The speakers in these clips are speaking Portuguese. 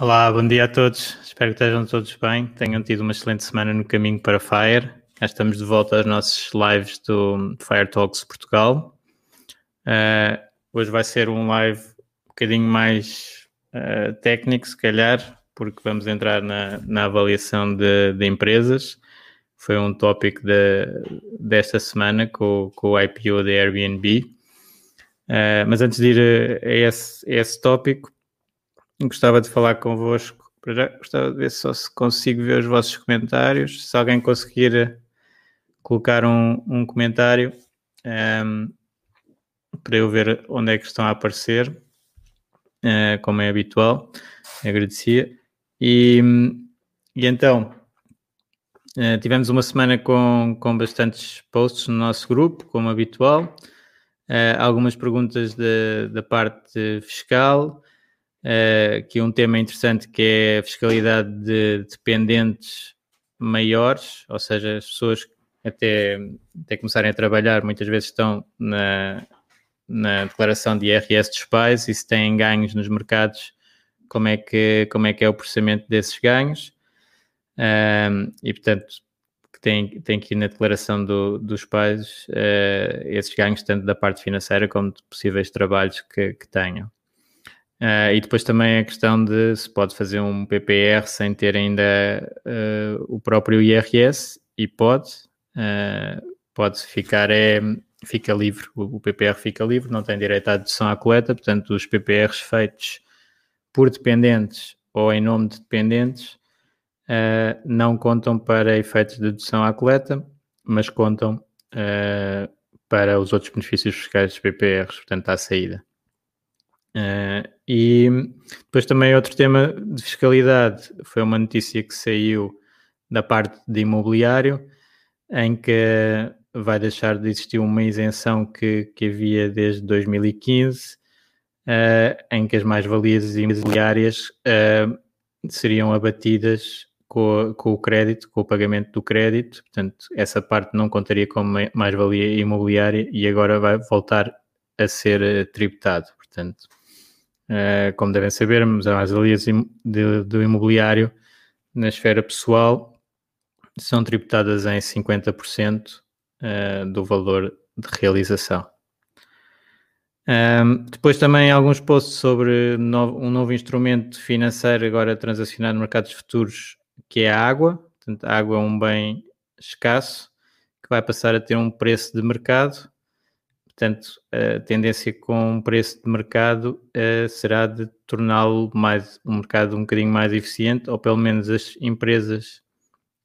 Olá, bom dia a todos. Espero que estejam todos bem. Tenham tido uma excelente semana no caminho para Fire. Já estamos de volta aos nossos lives do Fire Talks Portugal. Uh, hoje vai ser um live um bocadinho mais uh, técnico, se calhar, porque vamos entrar na, na avaliação de, de, empresas. Foi um tópico de, desta semana com, com o IPO da Airbnb. Uh, mas antes de ir a esse, a esse tópico, Gostava de falar convosco. Já gostava de ver só se consigo ver os vossos comentários. Se alguém conseguir colocar um, um comentário um, ehm, para eu ver onde é que estão a aparecer, uh, como é habitual, agradecia. E, e então, uh, tivemos uma semana com, com bastantes posts no nosso grupo, como habitual. Uh, algumas perguntas da parte fiscal, que é um tema interessante que é a fiscalidade de dependentes maiores, ou seja, as pessoas até, até começarem a trabalhar muitas vezes estão na, na declaração de IRS dos pais e se têm ganhos nos mercados, como é que, como é, que é o processamento desses ganhos. Um, e portanto, tem, tem que ir na declaração do, dos pais uh, esses ganhos, tanto da parte financeira como de possíveis trabalhos que, que tenham. Uh, e depois também a questão de se pode fazer um PPR sem ter ainda uh, o próprio IRS, e pode, uh, pode ficar, é, fica livre, o, o, PPR fica livre, não tem direito à dedução à coleta, portanto os PPRs feitos por dependentes ou em nome de dependentes não contam para efeitos de dedução à coleta, mas contam para os outros benefícios fiscais dos PPRs, portanto à saída. Uh, e depois também outro tema de fiscalidade. Foi uma notícia que saiu da parte de imobiliário, em que vai deixar de existir uma isenção que, que havia desde 2015, uh, eh, em que as mais-valias imobiliárias uh, seriam abatidas com, com, o crédito, com o pagamento do crédito, portanto, essa parte não contaria como mais-valia imobiliária e agora vai voltar a ser tributado, portanto Uh, como devem saber, as mais-valias do imobiliário na esfera pessoal são tributadas em 50% uh, eh, do valor de realização. Um, depois também alguns posts sobre no, um novo instrumento financeiro agora transacionado no mercado de futuros, que é a água. Portanto, a água é um bem escasso que vai passar a ter um preço de mercado Portanto, a tendência com um preço de mercado uh, será de torná-lo mais um mercado um bocadinho mais eficiente, ou pelo menos as empresas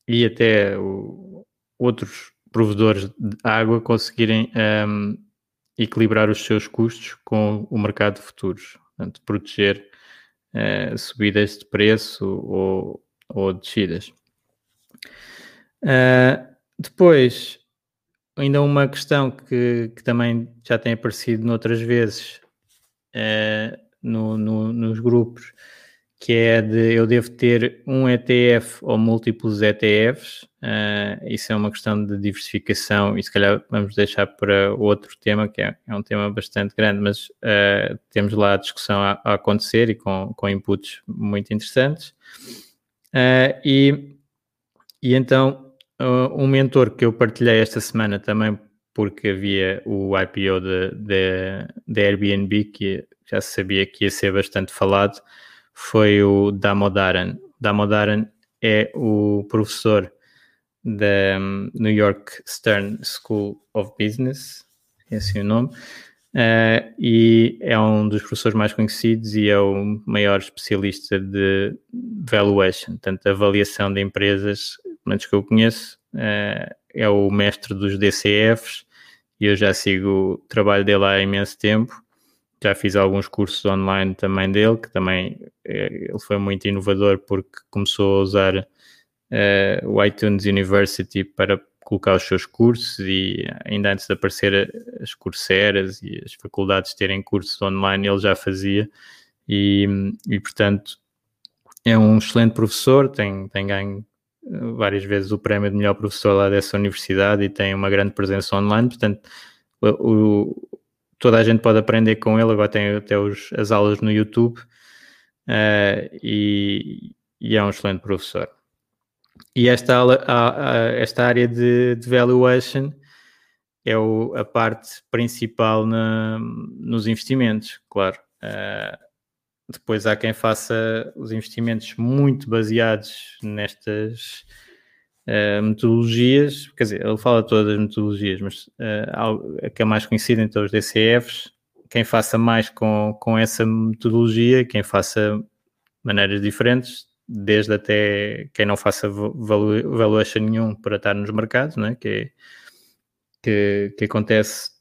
e até o, outros provedores de água conseguirem um, ehm, equilibrar os seus custos com o mercado de futuros. Portanto, proteger uh, subidas de preço ou, ou descidas. Uh, depois, ainda uma questão que, que também já tem aparecido noutras vezes uh, no, no, nos grupos, que é de eu devo ter um ETF ou múltiplos ETFs. Uh, eh, isso é uma questão de diversificação e se calhar vamos deixar para outro tema, que é, é um tema bastante grande, mas uh, temos lá a discussão a, a, acontecer e com, com inputs muito interessantes. e, e então uh, um mentor que eu partilhei esta semana também porque havia o IPO da Airbnb, que já se sabia que ia ser bastante falado, foi o Damodaran. Damodaran é o professor da hum, New York Stern School of Business, é o nome, uh, e é um dos professores mais conhecidos e é o maior especialista de valuation, portanto, avaliação de empresas, menos que eu conheço, uh, é o mestre dos DCFs e eu já sigo o trabalho dele há imenso tempo. Já fiz alguns cursos online também dele, que também é, ele foi muito inovador porque começou a usar uh, o iTunes University para colocar os seus cursos e ainda antes de aparecer as curseras e as faculdades terem cursos online, ele já fazia e, e portanto é um excelente professor, tem, tem ganho várias vezes o prémio de melhor professor lá dessa universidade e tem uma grande presença online, portanto, o, toda a gente pode aprender com ele, agora tem até os, as aulas no YouTube uh, e, e, é um excelente professor. E esta, esta área de, de valuation é o, a parte principal na, nos investimentos, claro. Uh, depois há quem faça os investimentos muito baseados nestas uh, metodologias, quer dizer, ele fala todas as metodologias, mas uh, a que é mais conhecida, então os DCFs, quem faça mais com, com essa metodologia, quem faça maneiras diferentes, desde até quem não faça valu valuation nenhum para estar nos mercados, né? que, é, que, que acontece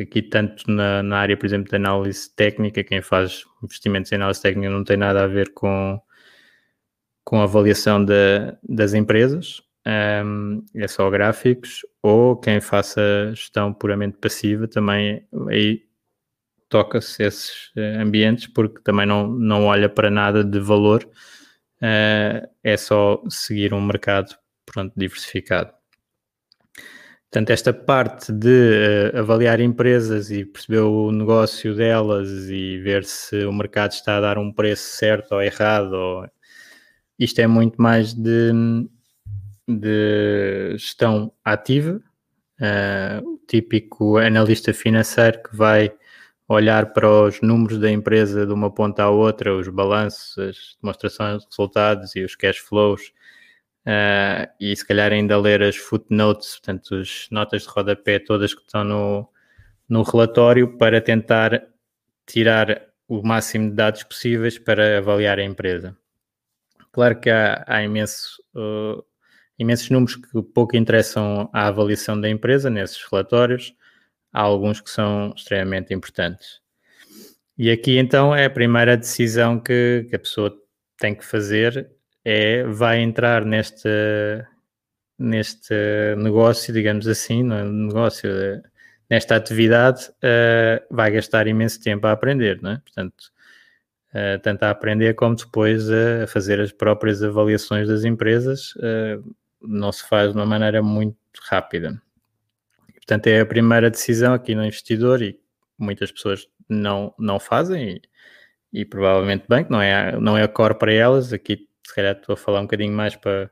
aqui tanto na, na, área, por exemplo, de análise técnica, quem faz investimentos em análise técnica não tem nada a ver com, com a avaliação de, das empresas, um, é só gráficos, ou quem faça gestão puramente passiva também aí toca-se esses eh, ambientes porque também não, não olha para nada de valor, uh, é só seguir um mercado pronto, diversificado. Portanto, esta parte de uh, avaliar empresas e perceber o negócio delas e ver se o mercado está a dar um preço certo ou errado, ou... isto é muito mais de, de gestão ativa. Uh, o típico analista financeiro que vai olhar para os números da empresa de uma ponta à outra, os balanços, as demonstrações de resultados e os cash flows uh, e se calhar ainda ler as footnotes, portanto, as notas de rodapé todas que estão no, no relatório para tentar tirar o máximo de dados possíveis para avaliar a empresa. Claro que há, há imenso, uh, imensos números que pouco interessam à avaliação da empresa nesses relatórios, há alguns que são extremamente importantes. E aqui então é a primeira decisão que, que a pessoa tem que fazer é, vai entrar neste, neste negócio, digamos assim, no negócio, nesta atividade, uh, vai gastar imenso tempo a aprender, não é? Portanto, uh, tanto a aprender como depois a fazer as próprias avaliações das empresas, uh, não se faz de uma maneira muito rápida. Portanto, é a primeira decisão aqui no investidor e muitas pessoas não, não fazem e, e provavelmente bem, que não é, não é a core para elas. Aqui se calhar estou a falar um bocadinho mais para,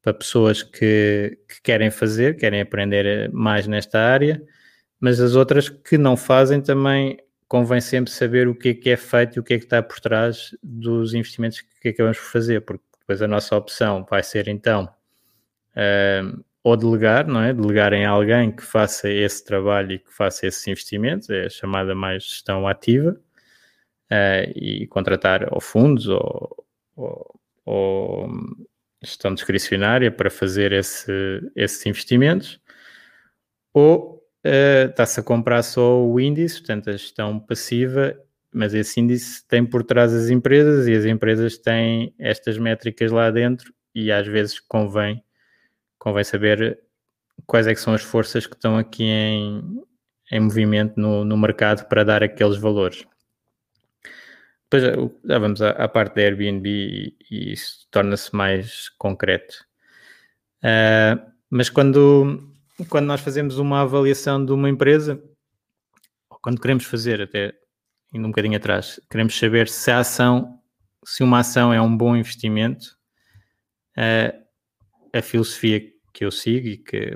para pessoas que, que querem fazer, querem aprender mais nesta área, mas as outras que não fazem também convém sempre saber o que é que é feito e o que é que está por trás dos investimentos que acabamos por fazer, porque depois a nossa opção vai ser então uh, ou delegar, não é? Delegar em alguém que faça esse trabalho e que faça esses investimentos, é a chamada mais gestão ativa, uh, e contratar ou fundos ou, ou, ou gestão discricionária para fazer esse, esses investimentos, ou uh, está-se a comprar só o índice, portanto, a gestão passiva, mas esse índice tem por trás as empresas e as empresas têm estas métricas lá dentro e às vezes convém, convém saber quais é que são as forças que estão aqui em, em movimento no, no mercado para dar aqueles valores. Depois já vamos à, à parte da Airbnb e, e isso torna-se mais concreto. Uh, mas quando, quando nós fazemos uma avaliação de uma empresa, ou quando queremos fazer, até indo um bocadinho atrás, queremos saber se a ação, se uma ação é um bom investimento, uh, a filosofia que eu sigo e que,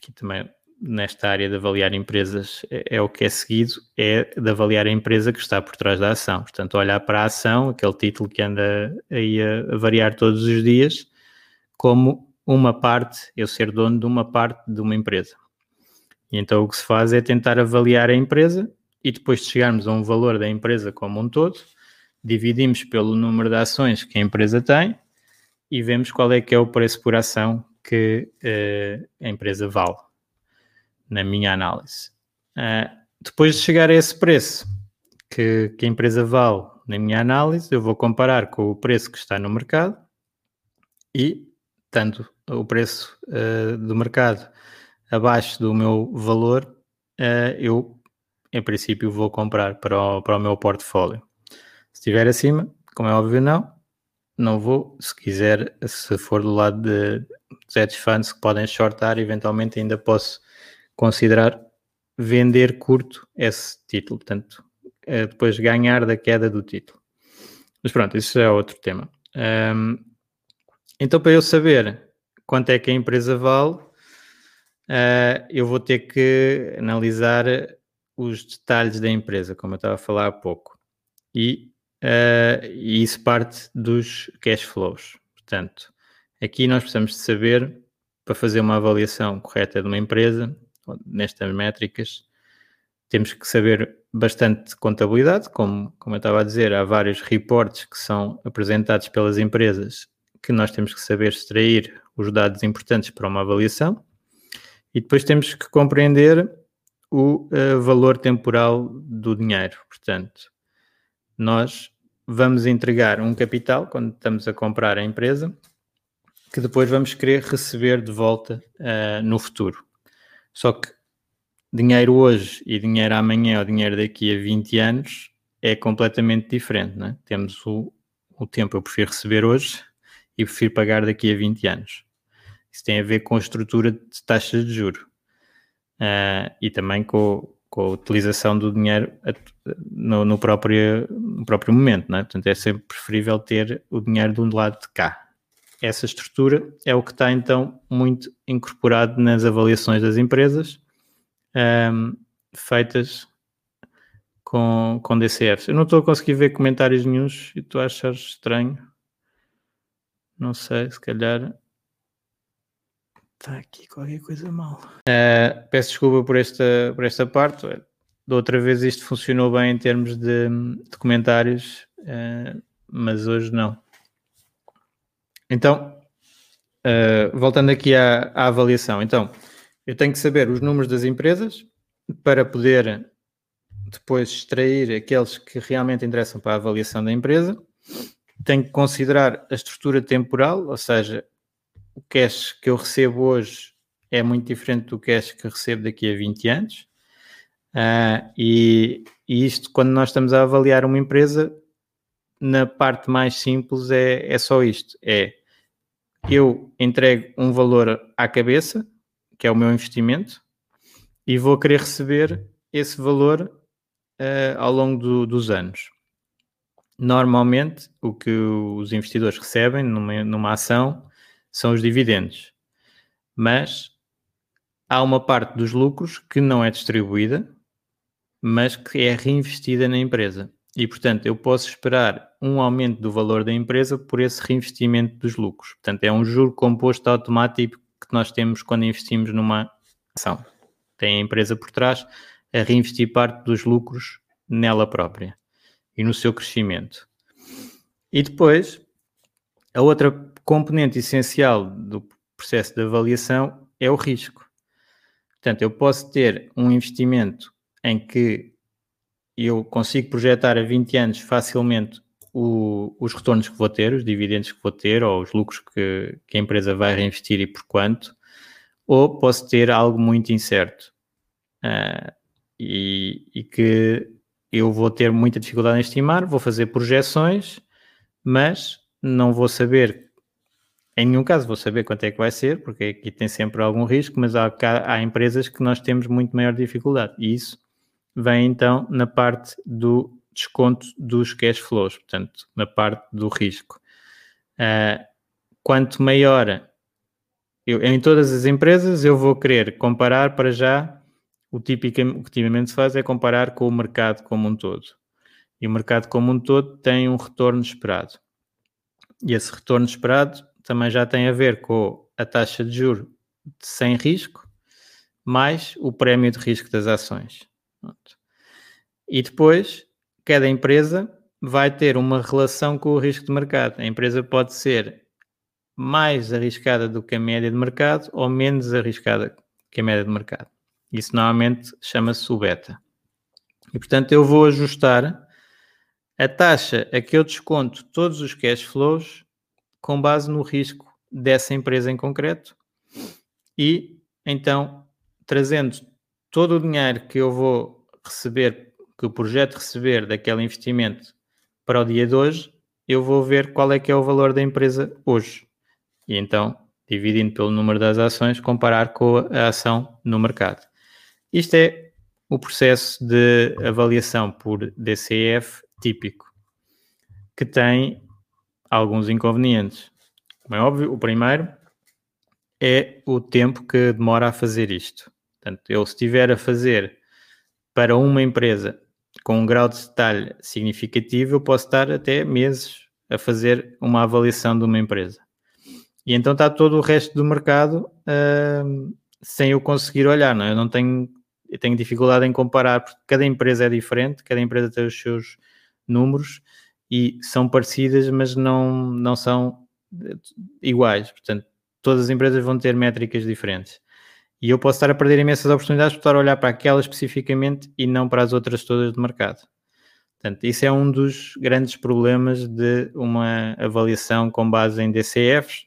que também nesta área de avaliar empresas é, é, o que é seguido, é de avaliar a empresa que está por trás da ação. Portanto, olhar para a ação, aquele título que anda aí a, variar todos os dias, como uma parte, eu ser dono de uma parte de uma empresa. E então o que se faz é tentar avaliar a empresa e depois de chegarmos a um valor da empresa como um todo, dividimos pelo número de ações que a empresa tem e vemos qual é que é o preço por ação que uh, a empresa vale, na minha análise. Uh, depois de chegar a esse preço que, que, a empresa vale, na minha análise, eu vou comparar com o preço que está no mercado e, tanto o preço uh, do mercado abaixo do meu valor, eu, em princípio, vou comprar para o, para o meu portfólio. Se estiver acima, como é óbvio, não, não vou. Se quiser, se for do lado de, hedge funds que podem shortar, eventualmente ainda posso considerar vender curto esse título, portanto, é depois ganhar da queda do título. Mas pronto, isso é outro tema. Um, então, para eu saber quanto é que a empresa vale, uh, eu vou ter que analisar os detalhes da empresa, como eu estava a falar há pouco. E, uh, e isso parte dos cash flows. Portanto, Aqui nós precisamos de saber, para fazer uma avaliação correta de uma empresa, nestas métricas, temos que saber bastante contabilidade, como, como eu estava a dizer, há vários reportes que são apresentados pelas empresas que nós temos que saber extrair os dados importantes para uma avaliação e depois temos que compreender o uh, valor temporal do dinheiro. Portanto, nós vamos entregar um capital quando estamos a comprar a empresa que depois vamos querer receber de volta uh, no futuro. Só que dinheiro hoje e dinheiro amanhã ou dinheiro daqui a 20 anos é completamente diferente. Né? Temos o, o tempo, eu prefiro receber hoje e prefiro pagar daqui a 20 anos. Isso tem a ver com a estrutura de taxas de juro uh, e também com, com, a utilização do dinheiro no, no, próprio, no próprio momento. Né? Portanto, é sempre preferível ter o dinheiro de um lado de cá essa estrutura é o que está então muito incorporado nas avaliações das empresas um, feitas com, com DCFs. Eu não estou a conseguir ver comentários nenhums e tu achas estranho. Não sei, se calhar está aqui qualquer coisa mal. Uh, peço desculpa por esta, por esta parte. Da outra vez isto funcionou bem em termos de, de comentários, uh, mas hoje não. Então, uh, voltando aqui à, à, avaliação, então, eu tenho que saber os números das empresas para poder depois extrair aqueles que realmente interessam para a avaliação da empresa. Tenho que considerar a estrutura temporal, ou seja, o cash que eu recebo hoje é muito diferente do cash que recebo daqui a 20 anos. Uh, e, e, isto, quando nós estamos a avaliar uma empresa, na parte mais simples é, é só isto: é eu entrego um valor à cabeça, que é o meu investimento, e vou querer receber esse valor uh, ao longo do, dos anos. Normalmente, o que os investidores recebem numa, numa ação são os dividendos, mas há uma parte dos lucros que não é distribuída, mas que é reinvestida na empresa. E, portanto, eu posso esperar um aumento do valor da empresa por esse reinvestimento dos lucros. Portanto, é um juro composto automático que nós temos quando investimos numa ação. Tem a empresa por trás a reinvestir parte dos lucros nela própria e no seu crescimento. E depois, a outra componente essencial do processo de avaliação é o risco. Portanto, eu posso ter um investimento em que eu consigo projetar a 20 anos facilmente o, os retornos que vou ter, os dividendos que vou ter, ou os lucros que, que a empresa vai reinvestir e por quanto, ou posso ter algo muito incerto. Uh, e, e, que eu vou ter muita dificuldade em estimar, vou fazer projeções, mas não vou saber, em nenhum caso vou saber quanto é que vai ser, porque aqui tem sempre algum risco, mas há, há empresas que nós temos muito maior dificuldade. E isso vem então na parte do desconto dos cash flows, portanto, na parte do risco. Uh, quanto maior eu, em todas as empresas eu vou querer comparar para já o, típico, o que tipicamente se faz é comparar com o mercado como um todo. E o mercado como um todo tem um retorno esperado. E esse retorno esperado também já tem a ver com a taxa de juro sem risco, mais o prémio de risco das ações. E depois, cada empresa vai ter uma relação com o risco de mercado. A empresa pode ser mais arriscada do que a média de mercado ou menos arriscada que a média de mercado. Isso normalmente chama-se o beta. E portanto eu vou ajustar a taxa a que eu desconto todos os cash flows com base no risco dessa empresa em concreto e então trazendo todo o dinheiro que eu vou receber, que o projeto receber daquele investimento para o dia de hoje, eu vou ver qual é que é o valor da empresa hoje e então, dividindo pelo número das ações, comparar com a ação no mercado. Isto é o processo de avaliação por DCF típico, que tem alguns inconvenientes. Como é óbvio, o primeiro é o tempo que demora a fazer isto. Portanto, eu se estiver a fazer para uma empresa com um grau de detalhe significativo, eu posso estar até meses a fazer uma avaliação de uma empresa. E então está todo o resto do mercado uh, sem eu conseguir olhar, não é? Eu não tenho, eu tenho dificuldade em comparar, porque cada empresa é diferente, cada empresa tem os seus números e são parecidas, mas não, não são eh, iguais. Portanto, todas as empresas vão ter métricas diferentes. E eu posso estar a perder imensas oportunidades por estar a olhar para aquela especificamente e não para as outras todas do mercado. Portanto, isso é um dos grandes problemas de uma avaliação com base em DCFs,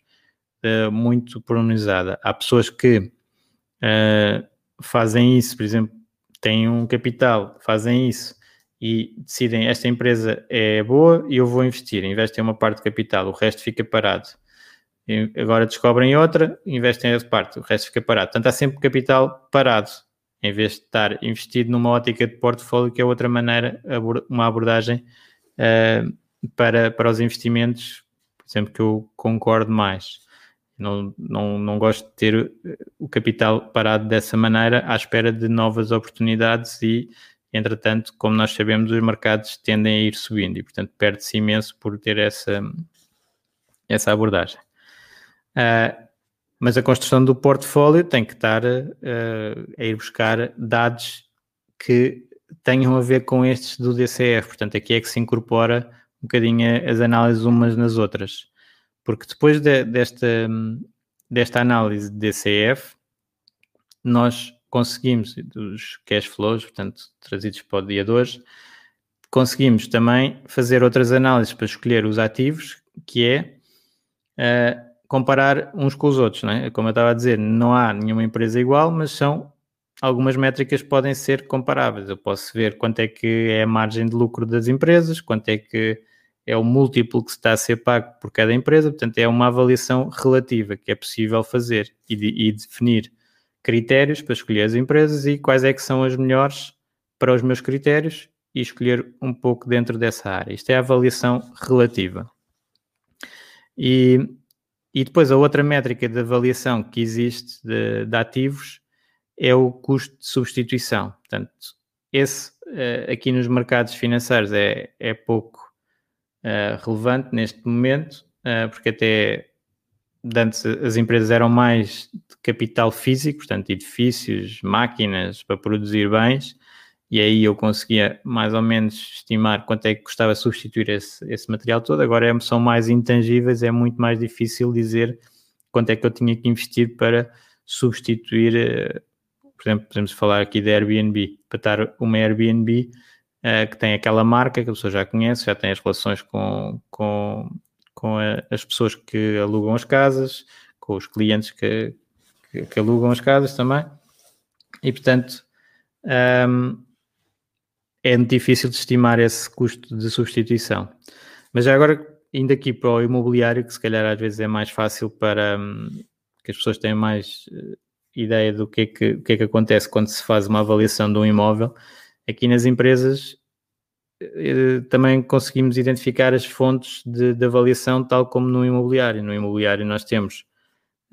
uh, muito pormenorizada. Há pessoas que uh, fazem isso, por exemplo, têm um capital, fazem isso e decidem esta empresa é boa e eu vou investir, investem uma parte do capital, o resto fica parado. E agora descobrem outra, investem essa parte, o resto fica parado. Portanto, há sempre capital parado, em vez de estar investido numa ótica de portfólio, que é outra maneira, uma abordagem uh, para, para os investimentos, por exemplo, que eu concordo mais. Não, não, não gosto de ter eh, o capital parado dessa maneira à espera de novas oportunidades e, entretanto, como nós sabemos, os mercados tendem a ir subindo e, portanto, perde-se imenso por ter essa, essa abordagem. Uh, mas a construção do portfólio tem que estar uh, a ir buscar dados que tenham a ver com estes do DCF. Portanto, aqui é que se incorpora um bocadinho as análises umas nas outras. Porque depois de, desta, desta análise de DCF, nós conseguimos, dos cash flows, portanto, trazidos para o dia de hoje, conseguimos também fazer outras análises para escolher os ativos, que é uh, comparar uns com os outros. Não é? Como eu estava a dizer, não há nenhuma empresa igual, mas são algumas métricas podem ser comparáveis. Eu posso ver quanto é que é a margem de lucro das empresas, quanto é que é o múltiplo que está a ser pago por cada empresa, portanto, é uma avaliação relativa que é possível fazer e, de, e definir critérios para escolher as empresas e quais é que são as melhores para os meus critérios e escolher um pouco dentro dessa área. Isto é a avaliação relativa. E, e depois a outra métrica de avaliação que existe de, de ativos é o custo de substituição. Portanto, esse eh, aqui nos mercados financeiros é, é pouco uh, relevante neste momento, uh, porque até antes as empresas eram mais de capital físico, portanto, edifícios, máquinas para produzir bens, e aí eu conseguia mais ou menos estimar quanto é que custava substituir esse, esse material todo. Agora é, são mais intangíveis, é muito mais difícil dizer quanto é que eu tinha que investir para substituir, eh, por exemplo, podemos falar aqui da Airbnb, para estar uma Airbnb uh, que tem aquela marca que a pessoa já conhece, já tem as relações com, com, com a, as pessoas que alugam as casas, com os clientes que, que, que alugam as casas também. E, portanto, um, ehm, é difícil de estimar esse custo de substituição. Mas já agora, indo aqui para o imobiliário, que se calhar às vezes é mais fácil para um, que as pessoas tenham mais uh, ideia do que é que, que é que acontece quando se faz uma avaliação de um imóvel, aqui nas empresas eh, também conseguimos identificar as fontes de, de, avaliação, tal como no imobiliário. No imobiliário nós temos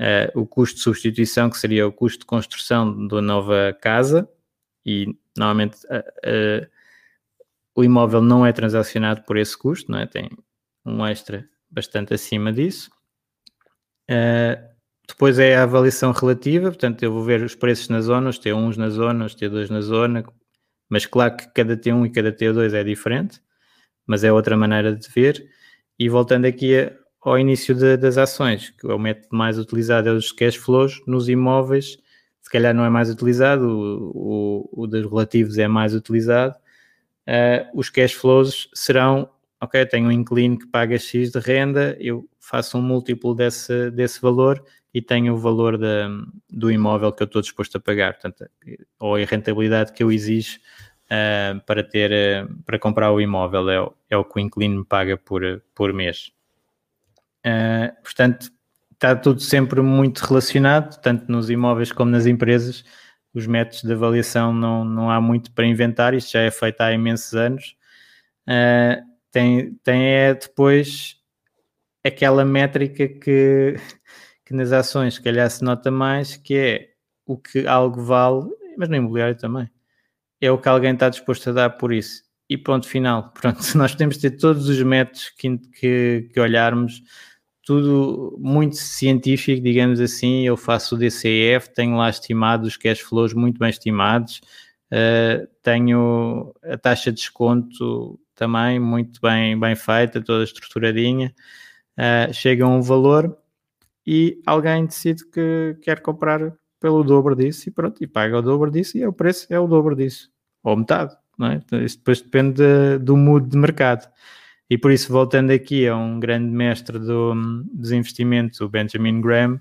uh, o custo de substituição, que seria o custo de construção da nova casa, e normalmente uh, o imóvel não é transacionado por esse custo, não é? tem um extra bastante acima disso. depois é a avaliação relativa, portanto, eu vou ver os preços nas zonas, T1 na zona, os T2 na zona, mas claro que cada T1 e cada T2 é diferente, mas é outra maneira de ver. E voltando aqui a, ao início de, das ações, que é o método mais utilizado é os cash flows, nos imóveis, se calhar não é mais utilizado, o, o, o dos relativos é mais utilizado. Uh, os cash flows serão, ok, tenho um inquilino que paga X de renda, eu faço um múltiplo desse, desse valor e tenho o valor da, do imóvel que eu estou disposto a pagar, portanto, ou a rentabilidade que eu exijo uh, para ter, uh, para comprar o imóvel, é, é o que o inquilino me paga por, por mês. Portanto, está tudo sempre muito relacionado, tanto nos imóveis como nas empresas. Os métodos de avaliação não, não há muito para inventar, isto já é feito há imensos anos. Uh, tem, tem é depois aquela métrica que, que nas ações, se calhar, se nota mais, que é o que algo vale, mas no imobiliário também, é o que alguém está disposto a dar por isso. E ponto final. Pronto, nós temos de ter todos os métodos que, que, que olharmos tudo muito científico, digamos assim. Eu faço o DCF, tenho lá estimados os cash flows muito bem estimados, uh, tenho a taxa de desconto também muito bem, bem feita, toda estruturadinha. Uh, chega um valor e alguém decide que quer comprar pelo dobro disso e pronto, e paga o dobro disso e é o preço é o dobro disso, ou metade, não é? Então, isso depois depende de, do mood de mercado. E por isso, voltando aqui a um grande mestre do, dos investimentos, o Benjamin Graham,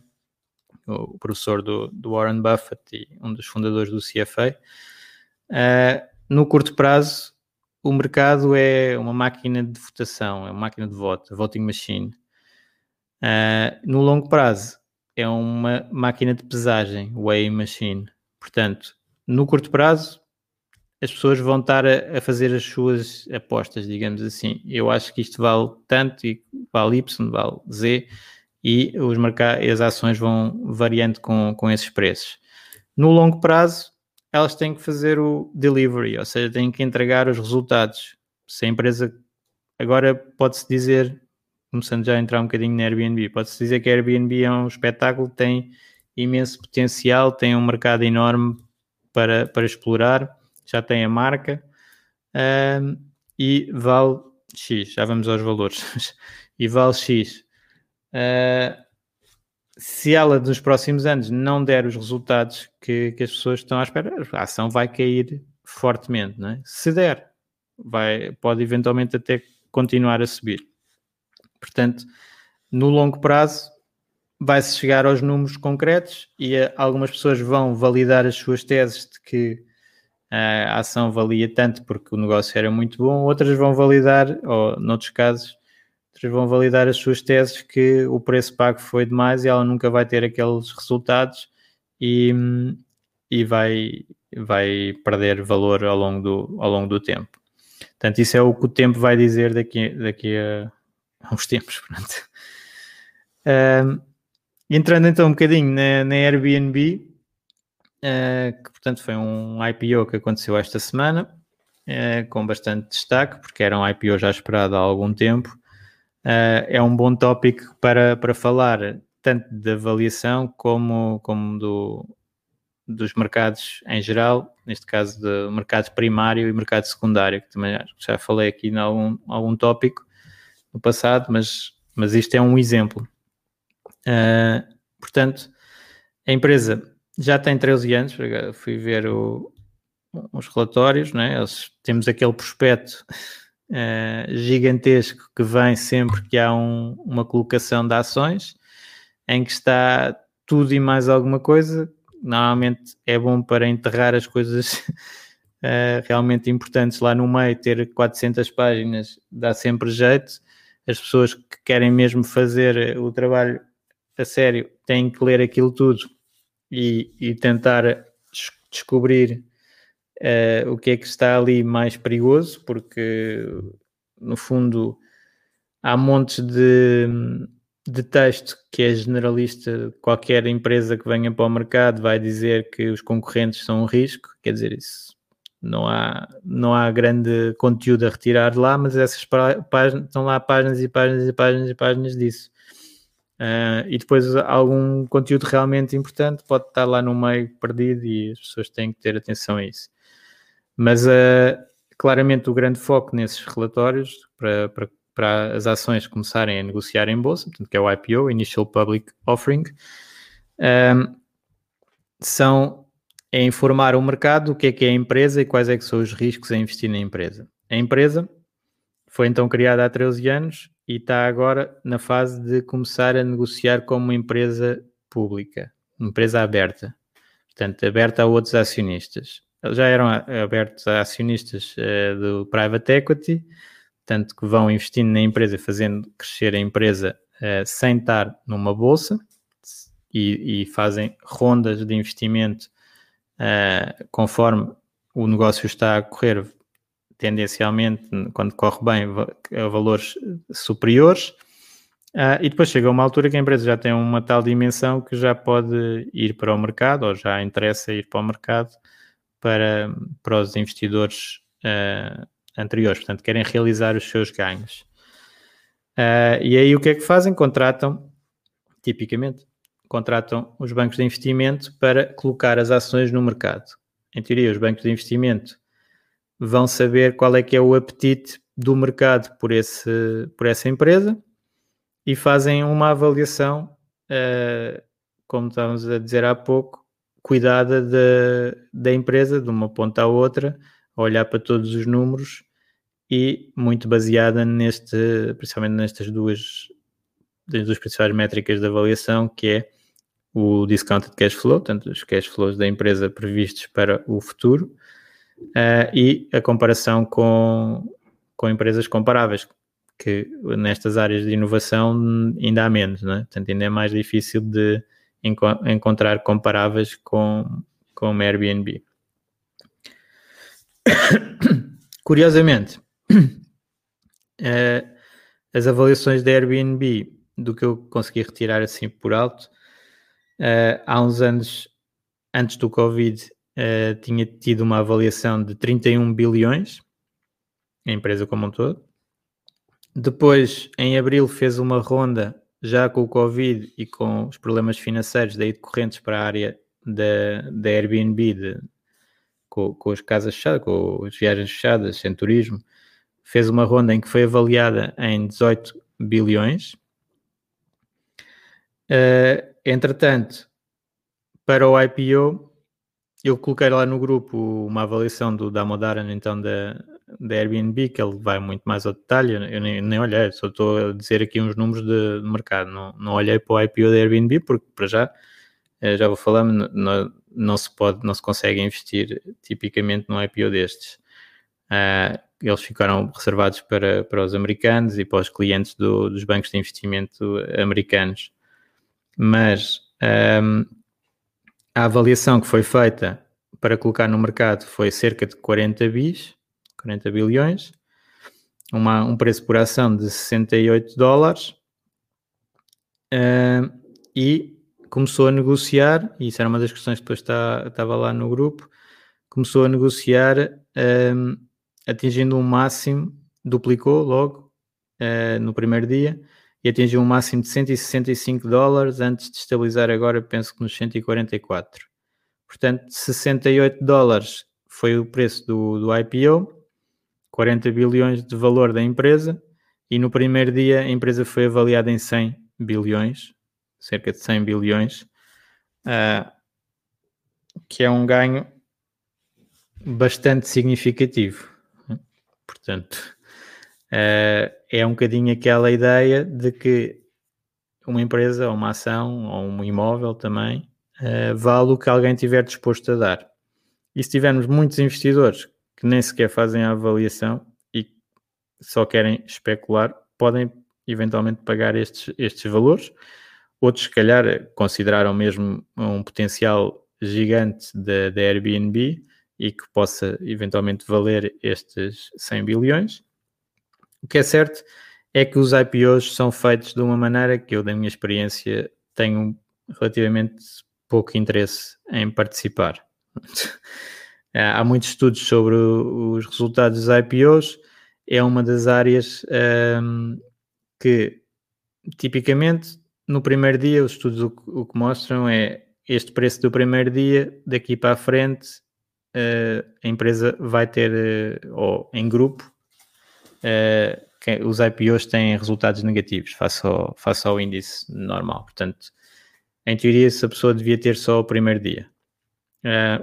o professor do, do Warren Buffett e um dos fundadores do CFA, uh, eh, no curto prazo, o mercado é uma máquina de votação, é uma máquina de voto, voting machine. Uh, no longo prazo, é uma máquina de pesagem, weighing machine. Portanto, no curto prazo, as pessoas vão estar a, a, fazer as suas apostas, digamos assim. Eu acho que isto vale tanto e vale Y, vale Z e os as ações vão variando com, com esses preços. No longo prazo, elas têm que fazer o delivery, ou seja, têm que entregar os resultados. Se a empresa agora pode-se dizer, começando já a entrar um bocadinho na Airbnb, pode-se dizer que a Airbnb é um espetáculo, tem imenso potencial, tem um mercado enorme para, para explorar já tem a marca um, e vale X. Já vamos aos valores. e vale X. Uh, se ela nos próximos anos não der os resultados que, que, as pessoas estão à espera, a ação vai cair fortemente. Não é? Se der, vai, pode eventualmente até continuar a subir. Portanto, no longo prazo, vai-se chegar aos números concretos e algumas pessoas vão validar as suas teses de que a ação valia tanto porque o negócio era muito bom, outras vão validar, ou noutros casos, outras vão validar as suas teses que o preço pago foi demais e ela nunca vai ter aqueles resultados e, e vai, vai perder valor ao longo, do, ao longo do tempo. Portanto, isso é o que o tempo vai dizer daqui, daqui a, uns tempos. Uh, entrando então um bocadinho na, na Airbnb, uh, portanto foi um IPO que aconteceu esta semana, uh, com bastante destaque, porque era um IPO já esperado há algum tempo. Uh, é um bom tópico para, para falar tanto da avaliação como, como do, dos mercados em geral, neste caso do mercado primário e mercado secundário, que também já falei aqui em algum, algum tópico no passado, mas, mas isto é um exemplo. Uh, portanto, a empresa já tem 13 anos, fui ver o, os relatórios, né? Eles, temos aquele prospecto uh, gigantesco que vem sempre que há um, uma colocação de ações, em que está tudo e mais alguma coisa. Normalmente é bom para enterrar as coisas uh, realmente importantes lá no meio, ter 400 páginas dá sempre jeito. As pessoas que querem mesmo fazer o trabalho a sério têm que ler aquilo tudo e, e tentar descobrir uh, o que é que está ali mais perigoso, porque no fundo há montes de, de texto que é generalista, qualquer empresa que venha para o mercado vai dizer que os concorrentes são um risco, quer dizer, isso não há, não há grande conteúdo a retirar de lá, mas essas páginas, estão lá páginas e páginas e páginas e páginas disso. Uh, e depois algum conteúdo realmente importante pode estar lá no meio perdido e as pessoas têm que ter atenção a isso. Mas uh, claramente o grande foco nesses relatórios para, para para as ações começarem a negociar em bolsa, portanto, que é o IPO, Initial Public Offering, um, são é informar o mercado o que é que é a empresa e quais é que são os riscos a investir na empresa. A empresa foi então criada há 13 anos e está agora na fase de começar a negociar como uma empresa pública, empresa aberta, portanto, aberta a outros acionistas. Eles já eram abertos a acionistas uh, do private equity, tanto que vão investindo na empresa, fazendo crescer a empresa uh, sem estar numa bolsa e, e fazem rondas de investimento uh, conforme o negócio está a correr tendencialmente, quando corre bem, a valores superiores. Uh, e depois chega uma altura que a empresa já tem uma tal dimensão que já pode ir para o mercado, ou já interessa ir para o mercado para, para os investidores uh, anteriores, portanto, querem realizar os seus ganhos. Uh, e aí o que é que fazem? Contratam, tipicamente, contratam os bancos de investimento para colocar as ações no mercado. Em teoria, os bancos de investimento vão saber qual é que é o apetite do mercado por, esse, por essa empresa e fazem uma avaliação, uh, como estávamos a dizer há pouco, cuidada da, da empresa, de uma ponta à outra, olhar para todos os números e muito baseada neste, principalmente nestas duas, das duas principais métricas de avaliação, que é o discounted cash flow, portanto, os cash flows da empresa previstos para o futuro, uh, e a comparação com, com empresas comparáveis, que nestas áreas de inovação ainda há menos, não é? portanto, ainda é mais difícil de enco encontrar comparáveis com, com Airbnb. Curiosamente, uh, as avaliações da Airbnb, do que eu consegui retirar assim por alto, uh, há uns anos, antes do Covid, uh, tinha tido uma avaliação de 31 bilhões, a empresa como um todo. Depois, em abril, fez uma ronda já com o Covid e com os problemas financeiros daí decorrentes para a área da, da Airbnb, de, com, com as casas fechadas, com as viagens fechadas, sem turismo, fez uma ronda em que foi avaliada em 18 bilhões. Uh, entretanto, para o IPO, eu coloquei lá no grupo uma avaliação do Damodaran, então da, da Airbnb, que ele vai muito mais ao detalhe. Eu nem, nem olhei, só estou a dizer aqui uns números de, de mercado. Não, não olhei para o IPO da Airbnb, porque para já, eh, já vou falando, não, não se pode, não se consegue investir tipicamente num IPO destes. Uh, eles ficaram reservados para, para os americanos e para os clientes do, dos bancos de investimento americanos. Mas um, a avaliação que foi feita para colocar no mercado foi cerca de 40 bis, 40 bilhões, uma, um preço por ação de 68 dólares. Uh, e começou a negociar, e isso era uma das questões que depois está, estava lá no grupo, começou a negociar um, atingindo um máximo, duplicou logo uh, no primeiro dia e atingiu um máximo de 165 dólares antes de estabilizar agora, penso que nos 144. Portanto, 68 dólares foi o preço do, do IPO, 40 bilhões de valor da empresa e no primeiro dia a empresa foi avaliada em 100 bilhões, cerca de 100 bilhões, uh, que é um ganho bastante significativo. Portanto, uh, é um bocadinho aquela ideia de que uma empresa, ou uma ação, ou um imóvel também, uh, vale o que alguém tiver disposto a dar. E se tivermos muitos investidores que nem sequer fazem a avaliação e só querem especular, podem eventualmente pagar estes, estes valores Outros, se calhar, consideraram mesmo um potencial gigante da, Airbnb e que possa eventualmente valer estes 100 bilhões. O que é certo é que os IPOs são feitos de uma maneira que eu, da minha experiência, tenho relativamente pouco interesse em participar. Há muitos estudos sobre os resultados dos IPOs, é uma das áreas um, que, tipicamente, no primeiro dia, os estudos o, o, que mostram é este preço do primeiro dia, daqui para a frente, uh, a empresa vai ter, uh, ou em grupo, os IPOs têm resultados negativos face ao, face ao índice normal. Portanto, em teoria, essa pessoa devia ter só o primeiro dia.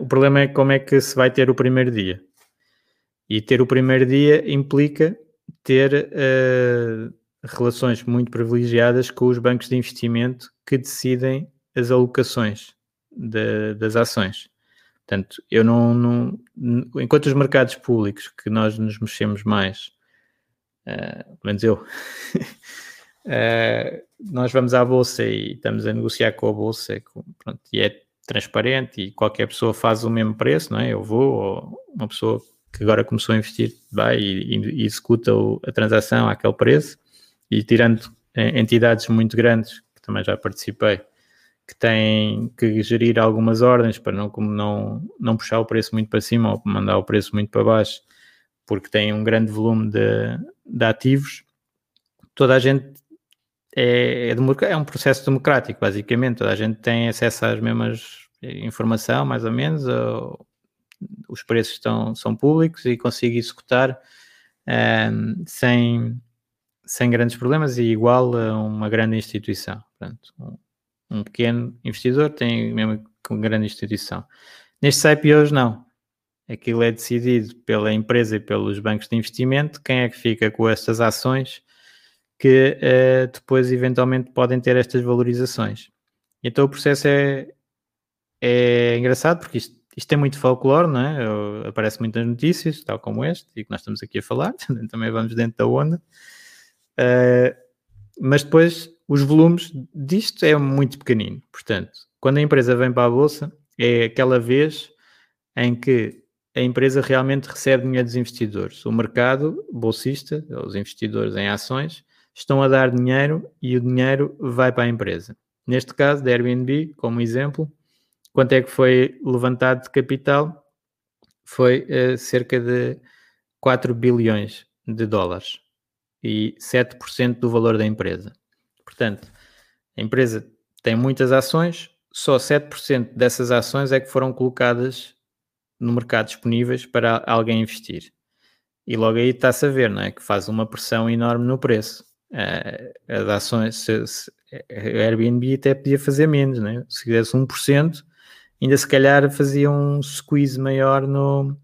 o problema é como é que se vai ter o primeiro dia. E ter o primeiro dia implica ter relações muito privilegiadas com os bancos de investimento que decidem as alocações de, das ações. Portanto, eu não, não, Enquanto os mercados públicos que nós nos mexemos mais, uh, pelo menos eu, uh, nós vamos à bolsa e estamos a negociar com a bolsa com, pronto, e é transparente e qualquer pessoa faz o mesmo preço, não é? Eu vou, ou uma pessoa que agora começou a investir vai e, e executa o, a transação àquele preço e tirando eh, entidades muito grandes, que também já participei, que têm que gerir algumas ordens para não, como não, não puxar o preço muito para cima ou mandar o preço muito para baixo, porque têm um grande volume de, de ativos, toda a gente é, é, é, um processo democrático, basicamente, toda a gente tem acesso às mesmas informação, mais ou menos, ou, os preços estão, são públicos e consigo executar um, ehm, sem, sem grandes problemas e igual a uma grande instituição. Portanto, um, um pequeno investidor tem mesmo com grande instituição. Nestes IPOs, não. Aquilo é decidido pela empresa e pelos bancos de investimento, quem é que fica com estas ações que uh, depois eventualmente podem ter estas valorizações. Então o processo é, é engraçado porque isto, isto é muito folclore, não é? Aparece muitas notícias, tal como este, e que nós estamos aqui a falar, também vamos dentro da onda. Uh, mas depois os volumes disto é muito pequenino. Portanto, quando a empresa vem para a bolsa, é aquela vez em que a empresa realmente recebe dinheiro dos investidores. O mercado bolsista, os investidores em ações, estão a dar dinheiro e o dinheiro vai para a empresa. Neste caso, da Airbnb, como exemplo, quanto é que foi levantado de capital? Foi uh, cerca de 4 bilhões de dólares e 7% do valor da empresa. Portanto, a empresa tem muitas ações, só 7% dessas ações é que foram colocadas no mercado disponíveis para alguém investir. E logo aí está-se a ver, não é? Que faz uma pressão enorme no preço. Uh, as ações, se, se, a Airbnb até podia fazer menos, é? Se fizesse 1%, ainda se calhar fazia um squeeze maior no,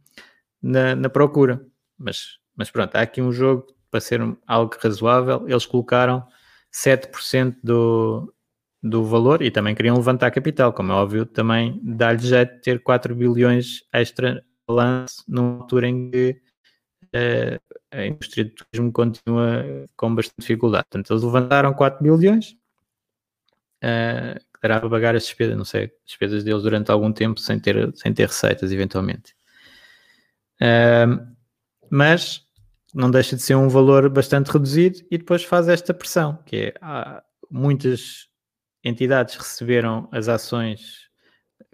na, na procura. Mas, mas pronto, há aqui um jogo para ser algo razoável. Eles colocaram 7% do, do valor e também queriam levantar capital, como é óbvio, também dá-lhe jeito de ter 4 bilhões extra balance numa altura em que uh, a indústria do turismo continua com bastante dificuldade. Portanto, eles levantaram 4 bilhões, uh, que dará para pagar as despesas, não sei, as despesas deles durante algum tempo sem ter, sem ter receitas, eventualmente. Uh, mas não deixa de ser um valor bastante reduzido e depois faz esta pressão, que é muitas entidades receberam as ações,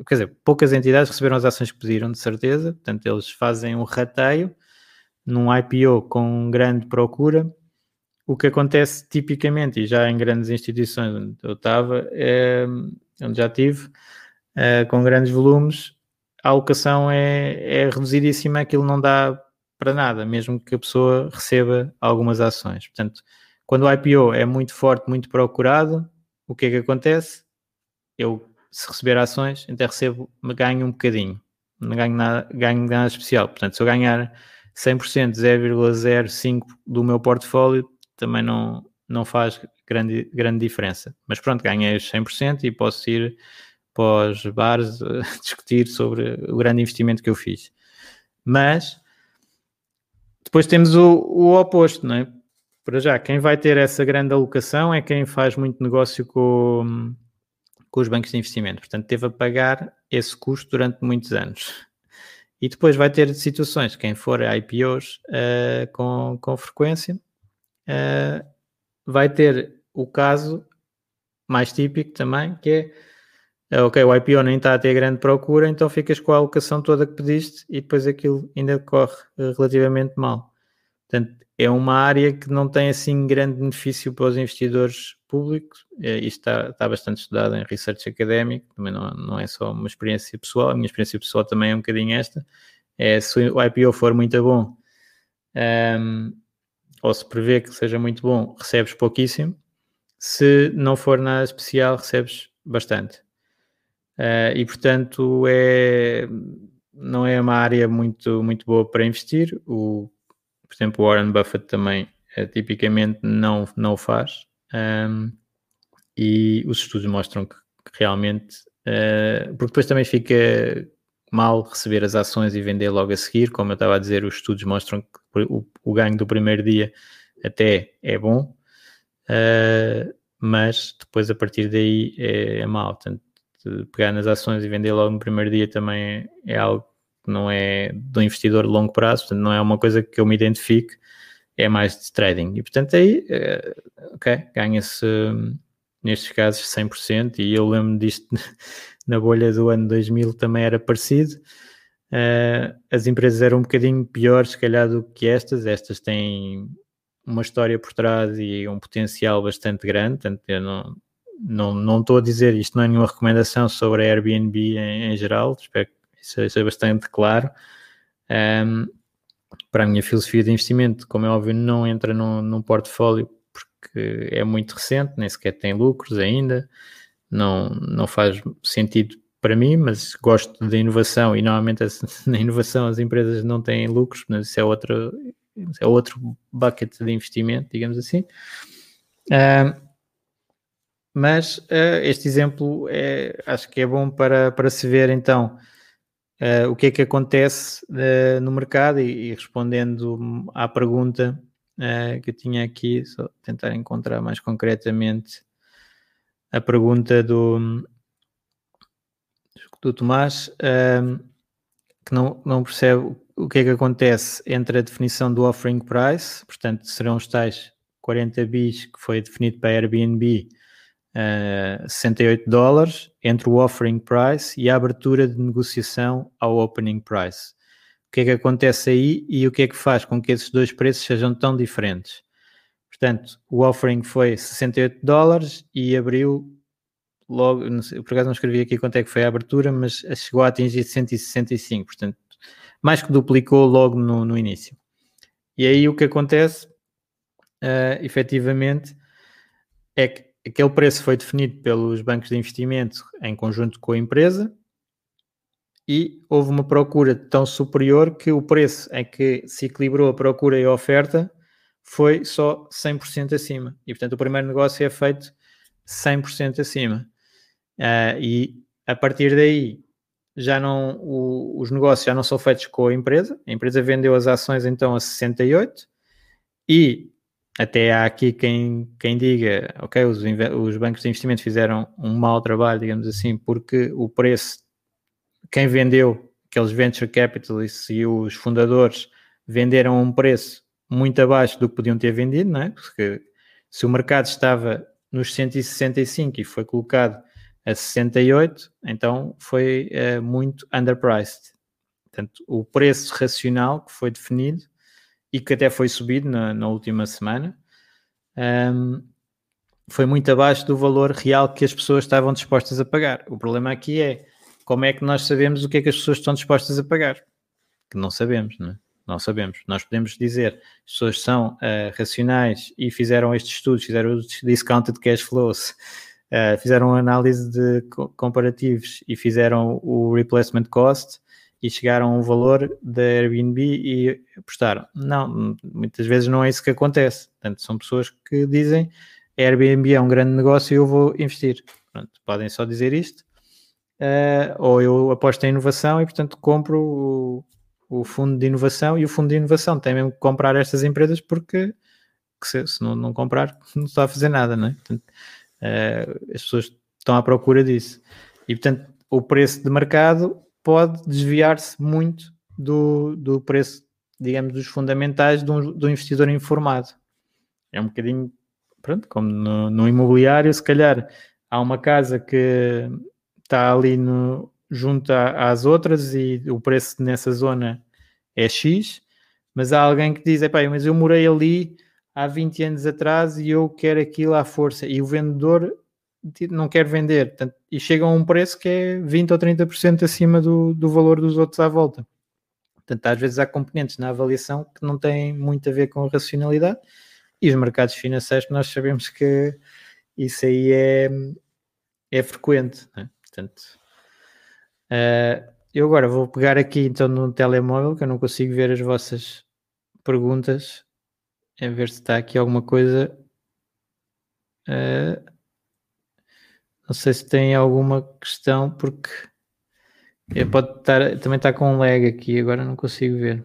quer dizer, poucas entidades receberam as ações que pediram, de certeza, portanto eles fazem um rateio num IPO com grande procura. O que acontece tipicamente, e já em grandes instituições onde eu estava, é, onde já tive, é, com grandes volumes, a alocação é, é reduzidíssima, aquilo não dá para nada, mesmo que a pessoa receba algumas ações. Portanto, quando o IPO é muito forte, muito procurado, o que é que acontece? Eu, se receber ações, então recebo, ganho um bocadinho, não ganho nada, ganho nada especial. Portanto, se eu ganhar 100%, 0,05% do meu portfólio, também não, não faz grande, grande diferença. Mas pronto, ganhei os 100% e posso ir para os bares discutir sobre o grande investimento que eu fiz. Mas depois temos o, o oposto, não é? Para já, quem vai ter essa grande alocação é quem faz muito negócio com, com os bancos de investimento. Portanto, teve a pagar esse custo durante muitos anos. E depois vai ter situações, quem for a IPOs uh, com, com frequência, uh, vai ter o caso mais típico também, que é é, ok, o IPO nem está a ter grande procura, então ficas com a alocação toda que pediste e depois aquilo ainda corre eh, relativamente mal. Portanto, é uma área que não tem assim grande benefício para os investidores públicos. É, isto está, está bastante estudado em research académico, também não, não é só uma experiência pessoal, a minha experiência pessoal também é um bocadinho esta. É, se o IPO for muito bom, um, ehm, ou se prevê que seja muito bom, recebes pouquíssimo. Se não for nada especial, recebes bastante. Uh, e portanto é, não é uma área muito, muito boa para investir. O, por exemplo, o Warren Buffett também uh, tipicamente não, não o faz. Um, e os estudos mostram que, que realmente, uh, porque depois também fica mal receber as ações e vender logo a seguir. Como eu estava a dizer, os estudos mostram que o, o ganho do primeiro dia até é bom, mas depois a partir daí é, é mal. Portanto, pegar nas ações e vender logo no primeiro dia também é, algo que não é do investidor de longo prazo, portanto não é uma coisa que eu me identifique, é mais de trading. E portanto aí, eh, ok, ganha-se nestes casos 100% e eu lembro disto na bolha do ano 2000 também era parecido. Uh, as empresas eram um bocadinho piores, se calhar, do que estas. Estas têm uma história por trás e um potencial bastante grande. Portanto, eu não, não, não estou a dizer isto, não é nenhuma recomendação sobre a Airbnb em, em geral, espero que isso seja bastante claro. Um, para a minha filosofia de investimento, como é óbvio, não entra num, num portfólio porque é muito recente, nem sequer tem lucros ainda, não, não faz sentido para mim, mas gosto da inovação e normalmente na inovação as empresas não têm lucros, mas isso é outro, é outro bucket de investimento, digamos assim. Mas uh, este exemplo é, acho que é bom para, para se ver então uh, o que é que acontece uh, no mercado? E, e, respondendo à pergunta que eu tinha aqui, só tentar encontrar mais concretamente a pergunta do, do Tomás, que não, não percebe o que é que acontece entre a definição do offering price, portanto serão os tais 40 bis que foi definido para a Airbnb uh, 68 dólares entre o offering price e a abertura de negociação ao opening price. O que é que acontece aí e o que é que faz com que esses dois preços sejam tão diferentes? Portanto, o offering foi 68 dólares e abriu logo, não sei, por acaso não escrevi aqui quanto é que foi a abertura, mas chegou a atingir 165, portanto, mais que duplicou logo no, no início. E aí o que acontece, uh, efetivamente, é que aquele preço foi definido pelos bancos de investimento em conjunto com a empresa e houve uma procura tão superior que o preço em que se equilibrou a procura e a oferta foi só 100% acima. E, portanto, o primeiro negócio é feito 100% acima. Uh, e a partir daí, já não, o, os negócios já não são feitos com a empresa. A empresa vendeu as ações então a 68 e até há aqui quem, quem diga, ok, os, os bancos de investimento fizeram um mau trabalho, digamos assim, porque o preço, quem vendeu, aqueles venture capitalists e os fundadores venderam um preço muito abaixo do que podiam ter vendido, não é? Porque se o mercado estava nos 165 e foi colocado a 68, então foi uh, muito underpriced. Portanto, o preço racional que foi definido e que até foi subido na, na última semana, um, foi muito abaixo do valor real que as pessoas estavam dispostas a pagar. O problema aqui é como é que nós sabemos o que é que as pessoas estão dispostas a pagar? Que não sabemos, não é? Não sabemos. Nós podemos dizer as pessoas são uh, racionais e fizeram estes estudos, fizeram os discounted cash flows, uh, fizeram análise de comparativos e fizeram o replacement cost e chegaram a um valor da Airbnb e apostaram. Não, muitas vezes não é isso que acontece. Portanto, são pessoas que dizem Airbnb é um grande negócio e eu vou investir. Pronto, podem só dizer isto. Uh, ou eu aposto em inovação e, portanto, compro o, o, fundo de inovação e o fundo de inovação tem mesmo que comprar estas empresas porque se, se não, não, comprar não está a fazer nada, não é? Portanto, uh, as pessoas estão à procura disso. E, portanto, o preço de mercado pode desviar-se muito do, do preço, digamos, dos fundamentais de um, do investidor informado. É um bocadinho pronto, como no, no imobiliário, se calhar há uma casa que está ali no, junto às outras e o preço nessa zona é X, mas há alguém que diz, mas eu morei ali há 20 anos atrás e eu quero aquilo à força, e o vendedor não quer vender, portanto, e chega a um preço que é 20 ou 30% acima do, do valor dos outros à volta. Portanto, às vezes há componentes na avaliação que não têm muito a ver com a racionalidade, e os mercados financeiros nós sabemos que isso aí é, é frequente, é? portanto... Uh, eu agora vou pegar aqui então no telemóvel, que eu não consigo ver as vossas perguntas, é ver se está aqui alguma coisa. Uh, não sei se tem alguma questão, porque pode estar, também está com um lag aqui, agora não consigo ver.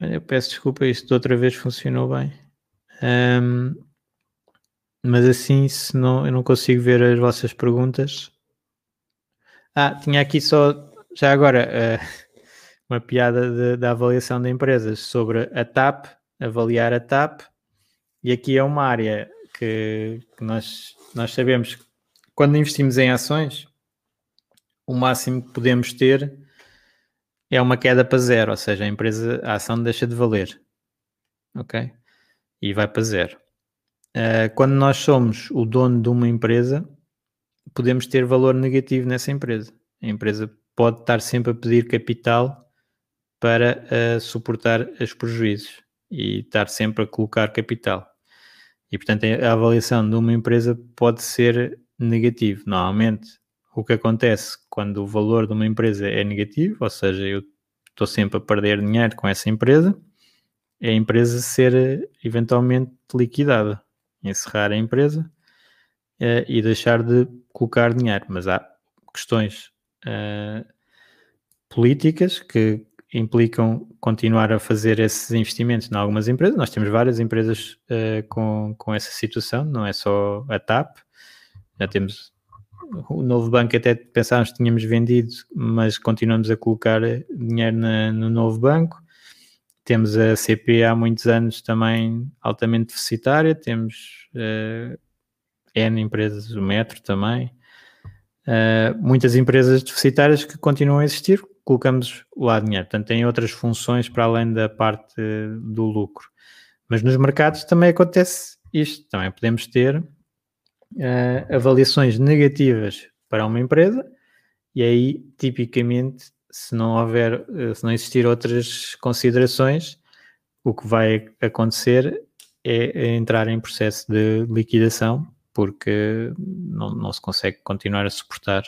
Eu peço desculpa, isto de outra vez funcionou bem. Um, mas assim, se não, eu não consigo ver as vossas perguntas. Ah, tinha aqui só, já agora, uh, uma piada da avaliação de empresas sobre a TAP, avaliar a TAP, e aqui é uma área que, que nós, nós sabemos que quando investimos em ações, o máximo que podemos ter é uma queda para zero, ou seja, a empresa, a ação deixa de valer, ok? E vai para zero. Uh, quando nós somos o dono de uma empresa, podemos ter valor negativo nessa empresa. A empresa pode estar sempre a pedir capital para uh, suportar os prejuízos e estar sempre a colocar capital. E, portanto, a avaliação de uma empresa pode ser negativo. Normalmente, o que acontece quando o valor de uma empresa é negativo, ou seja, eu estou sempre a perder dinheiro com essa empresa, é a empresa ser eventualmente liquidada, encerrar a empresa uh, e deixar de colocar dinheiro. Mas há questões uh, políticas que implicam continuar a fazer esses investimentos em algumas empresas. Nós temos várias empresas uh, com, com essa situação, não é só a TAP, já temos o novo banco até pensávamos que tínhamos vendido, mas continuamos a colocar dinheiro na, no novo banco. Temos a CP há muitos anos também altamente deficitária, temos uh, N empresas, o Metro também, uh, muitas empresas deficitárias que continuam a existir, colocamos lá dinheiro. Portanto, tem outras funções para além da parte do lucro. Mas nos mercados também acontece isto. Também podemos ter uh, avaliações negativas para uma empresa e aí, tipicamente, se não houver, eh, se não existir outras considerações, o que vai acontecer é entrar em processo de liquidação porque não, não se consegue continuar a suportar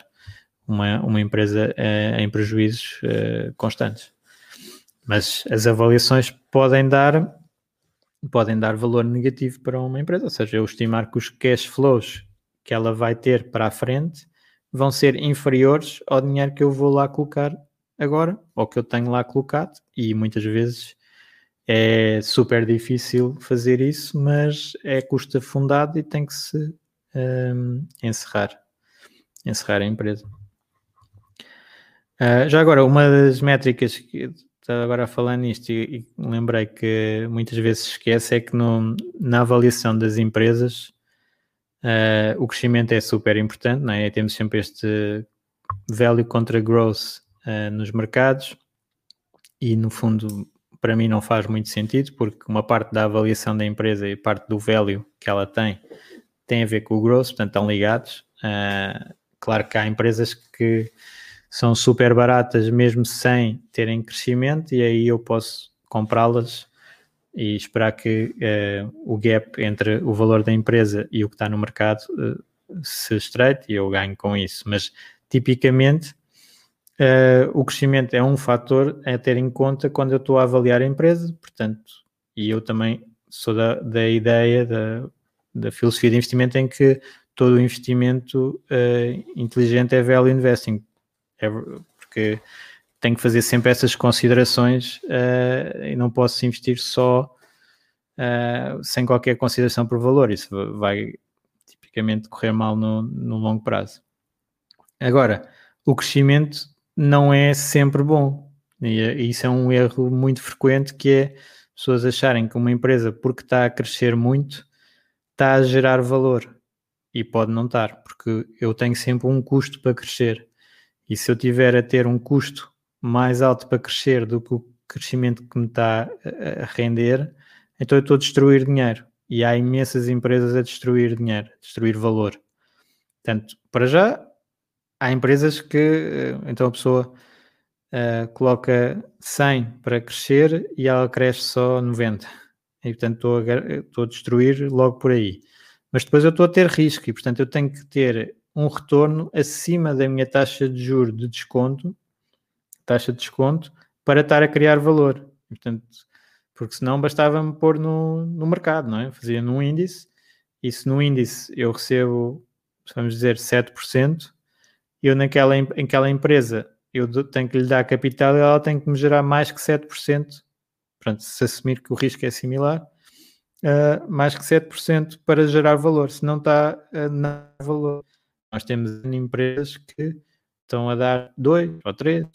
uma, uma empresa uh, em prejuízos uh, constantes. Mas as avaliações podem dar podem dar valor negativo para uma empresa, ou seja, eu estimar que os cash flows que ela vai ter para a frente vão ser inferiores ao dinheiro que eu vou lá colocar agora, ou que eu tenho lá colocado, e muitas vezes é super difícil fazer isso, mas é custo fundado e tem que se um, encerrar, encerrar a empresa. Uh, já agora, uma das métricas que estava agora a falar nisto e, e, lembrei que muitas vezes se esquece é que no, na avaliação das empresas uh, o crescimento é super importante, não é? Temos sempre este value contra growth uh, nos mercados e no fundo para mim não faz muito sentido porque uma parte da avaliação da empresa e parte do value que ela tem tem a ver com o growth, portanto estão ligados. Claro que há empresas que são super baratas mesmo sem terem crescimento e aí eu posso comprá-las e esperar que uh, o gap entre o valor da empresa e o que está no mercado uh, se estreite e eu ganho com isso. Mas tipicamente uh, o crescimento é um fator a ter em conta quando eu estou a avaliar a empresa, portanto, e eu também sou da, da ideia da da filosofia de investimento em que todo investimento inteligente é value investing, é, porque tenho que fazer sempre essas considerações uh, e não posso investir só uh, sem qualquer consideração por valor, isso vai tipicamente correr mal no, no longo prazo. Agora, o crescimento não é sempre bom, e isso é um erro muito frequente que é pessoas acharem que uma empresa, porque está a crescer muito, está a gerar valor. E pode não estar, porque eu tenho sempre um custo para crescer. E se eu tiver a ter um custo mais alto para crescer do que o crescimento que me está a render, então eu estou a destruir dinheiro. E há imensas empresas a destruir dinheiro, a destruir valor. Portanto, para já, há empresas que eh, então a pessoa uh, coloca 100 para crescer e ela cresce só 90. E portanto estou a, estou a destruir logo por aí. Mas depois eu estou a ter risco e portanto eu tenho que ter um retorno acima da minha taxa de juro de desconto, taxa de desconto, para estar a criar valor. Portanto, porque senão bastava-me pôr no, no mercado, não é? Fazia num índice, e se no índice eu recebo, vamos dizer, 7%, eu naquela, naquela empresa eu tenho que lhe dar capital e ela tem que me gerar mais que 7%. Portanto, se assumir que o risco é similar, uh, mais que 7% para gerar valor, se não está a dar valor. Nós temos empresas que estão a dar 2 ou 3,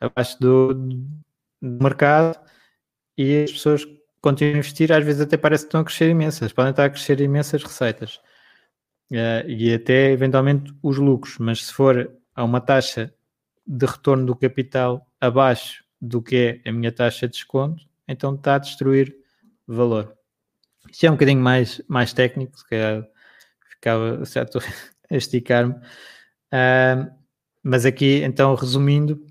abaixo do, do mercado, e as pessoas continuam a investir, às vezes até parece que estão a crescer imensas, podem estar a crescer imensas receitas uh, e até eventualmente os lucros, mas se for a uma taxa de retorno do capital abaixo do que é a minha taxa de desconto, então está a destruir valor. Isto é um bocadinho mais, mais técnico, se calhar ficava certo a esticar-me. Uh, mas aqui, então, resumindo,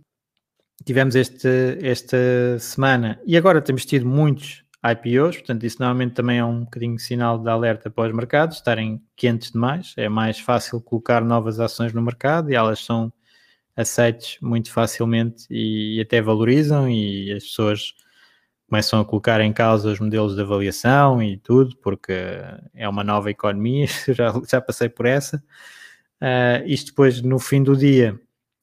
tivemos este, esta semana e agora temos tido muitos IPOs, portanto, isso normalmente também é um bocadinho sinal de alerta para os mercados estarem quentes demais. É mais fácil colocar novas ações no mercado e elas são aceites muito facilmente e, e até valorizam, e as pessoas começam a colocar em causa os modelos de avaliação e tudo, porque é uma nova economia, já, já passei por essa. Uh, isto depois, no fim do dia,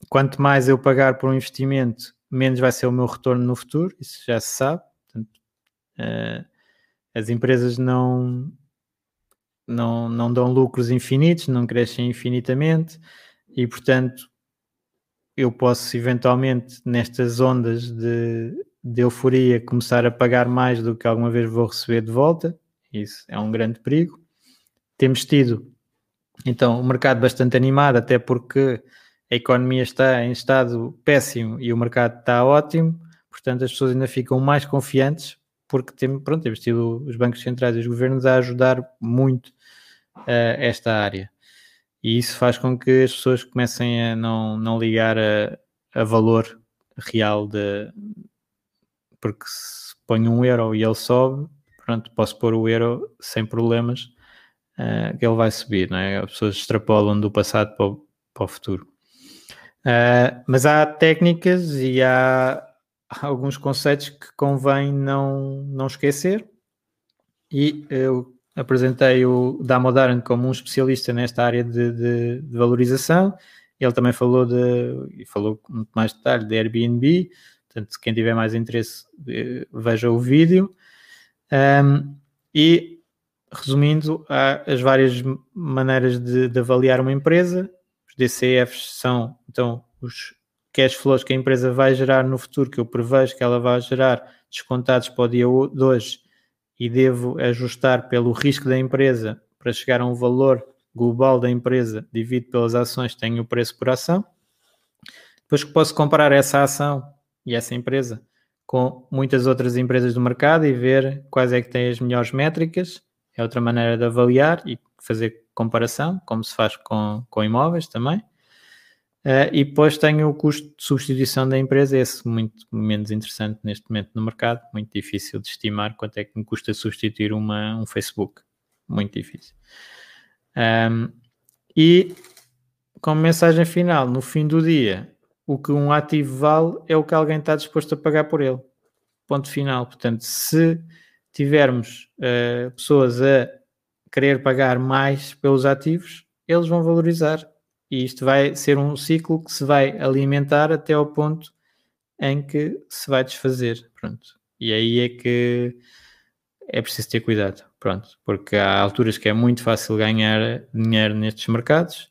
quanto mais eu pagar por um investimento, menos vai ser o meu retorno no futuro, isso já se sabe. Portanto, uh, as empresas não, não, não dão lucros infinitos, não crescem infinitamente e, portanto, eu posso eventualmente, nestas ondas de, de euforia, começar a pagar mais do que alguma vez vou receber de volta. Isso é um grande perigo. Temos tido, então, um mercado bastante animado, até porque a economia está em estado péssimo e o mercado está ótimo, portanto as pessoas ainda ficam mais confiantes porque tem, pronto, temos tido os bancos centrais e os governos a ajudar muito uh, esta área. E isso faz com que as pessoas comecem a não, não ligar a, a valor real de porque se ponho um euro e ele sobe, pronto, posso pôr o euro sem problemas, uh, que ele vai subir, não é? As pessoas extrapolam do passado para o, para o futuro. Uh, mas há técnicas e há alguns conceitos que convém não, não esquecer. E eu apresentei o Damodaran como um especialista nesta área de, de, de, valorização. Ele também falou de, e falou com muito mais detalhe de Airbnb. Portanto, quem tiver mais interesse, eh, veja o vídeo. Um, e resumindo, há as várias maneiras de, de avaliar uma empresa os DCFs são, então, os cash flows que a empresa vai gerar no futuro, que eu prevejo que ela vai gerar, descontados para o dia de hoje, e devo ajustar pelo risco da empresa para chegar a um valor global da empresa, dividido pelas ações, tenho o preço por ação. Depois que posso comparar essa ação e essa empresa com muitas outras empresas do mercado e ver quais é que têm as melhores métricas. É outra maneira de avaliar e fazer comparação, como se faz com, com imóveis também. Uh, e depois tenho o custo de substituição da empresa, esse muito menos interessante neste momento no mercado, muito difícil de estimar quanto é que me custa substituir uma, um Facebook, muito difícil. Um, e como mensagem final, no fim do dia, o que um ativo vale é o que alguém está disposto a pagar por ele. Ponto final. Portanto, se tivermos uh, pessoas a querer pagar mais pelos ativos, eles vão valorizar. E isto vai ser um ciclo que se vai alimentar até ao ponto em que se vai desfazer. Pronto. E aí é que é preciso ter cuidado. Pronto. Porque há alturas que é muito fácil ganhar dinheiro nestes mercados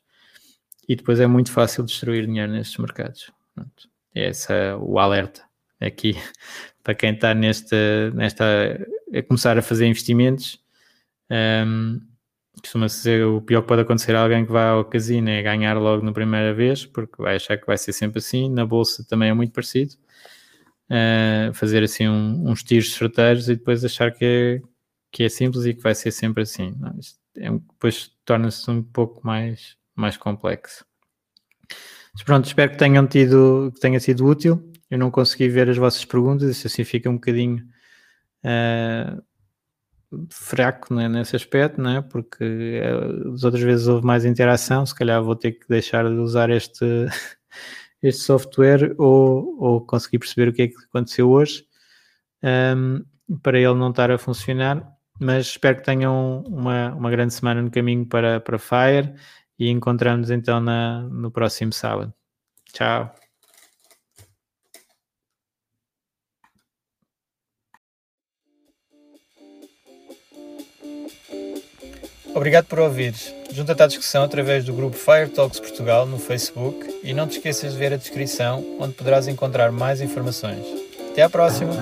e depois é muito fácil destruir dinheiro nestes mercados. Pronto. É esse o alerta aqui para quem está nesta, nesta a começar a fazer investimentos. Um, costuma-se dizer o pior que pode acontecer a alguém que vai ao casino é ganhar logo na primeira vez, porque vai achar que vai ser sempre assim. Na bolsa também é muito parecido. Uh, fazer assim um, uns tiros certeiros e depois achar que é, que é simples e que vai ser sempre assim. Não, é, depois torna-se um pouco mais, mais complexo. Mas pronto, espero que tenham tido, que tenha sido útil. Eu não consegui ver as vossas perguntas, isso assim fica um bocadinho uh, fraco né, nesse aspecto, né? porque uh, as outras vezes houve mais interação, se calhar vou ter que deixar de usar este, este software ou, ou conseguir perceber o que é que aconteceu hoje um, para ele não estar a funcionar. Mas espero que tenham uma, uma grande semana no caminho para, para Fire e encontramos então na, no próximo sábado. Tchau. Obrigado por ouvires. Junta-te à discussão através do grupo Fire Talks Portugal no Facebook e não te esqueças de ver a descrição onde poderás encontrar mais informações. Até à próxima!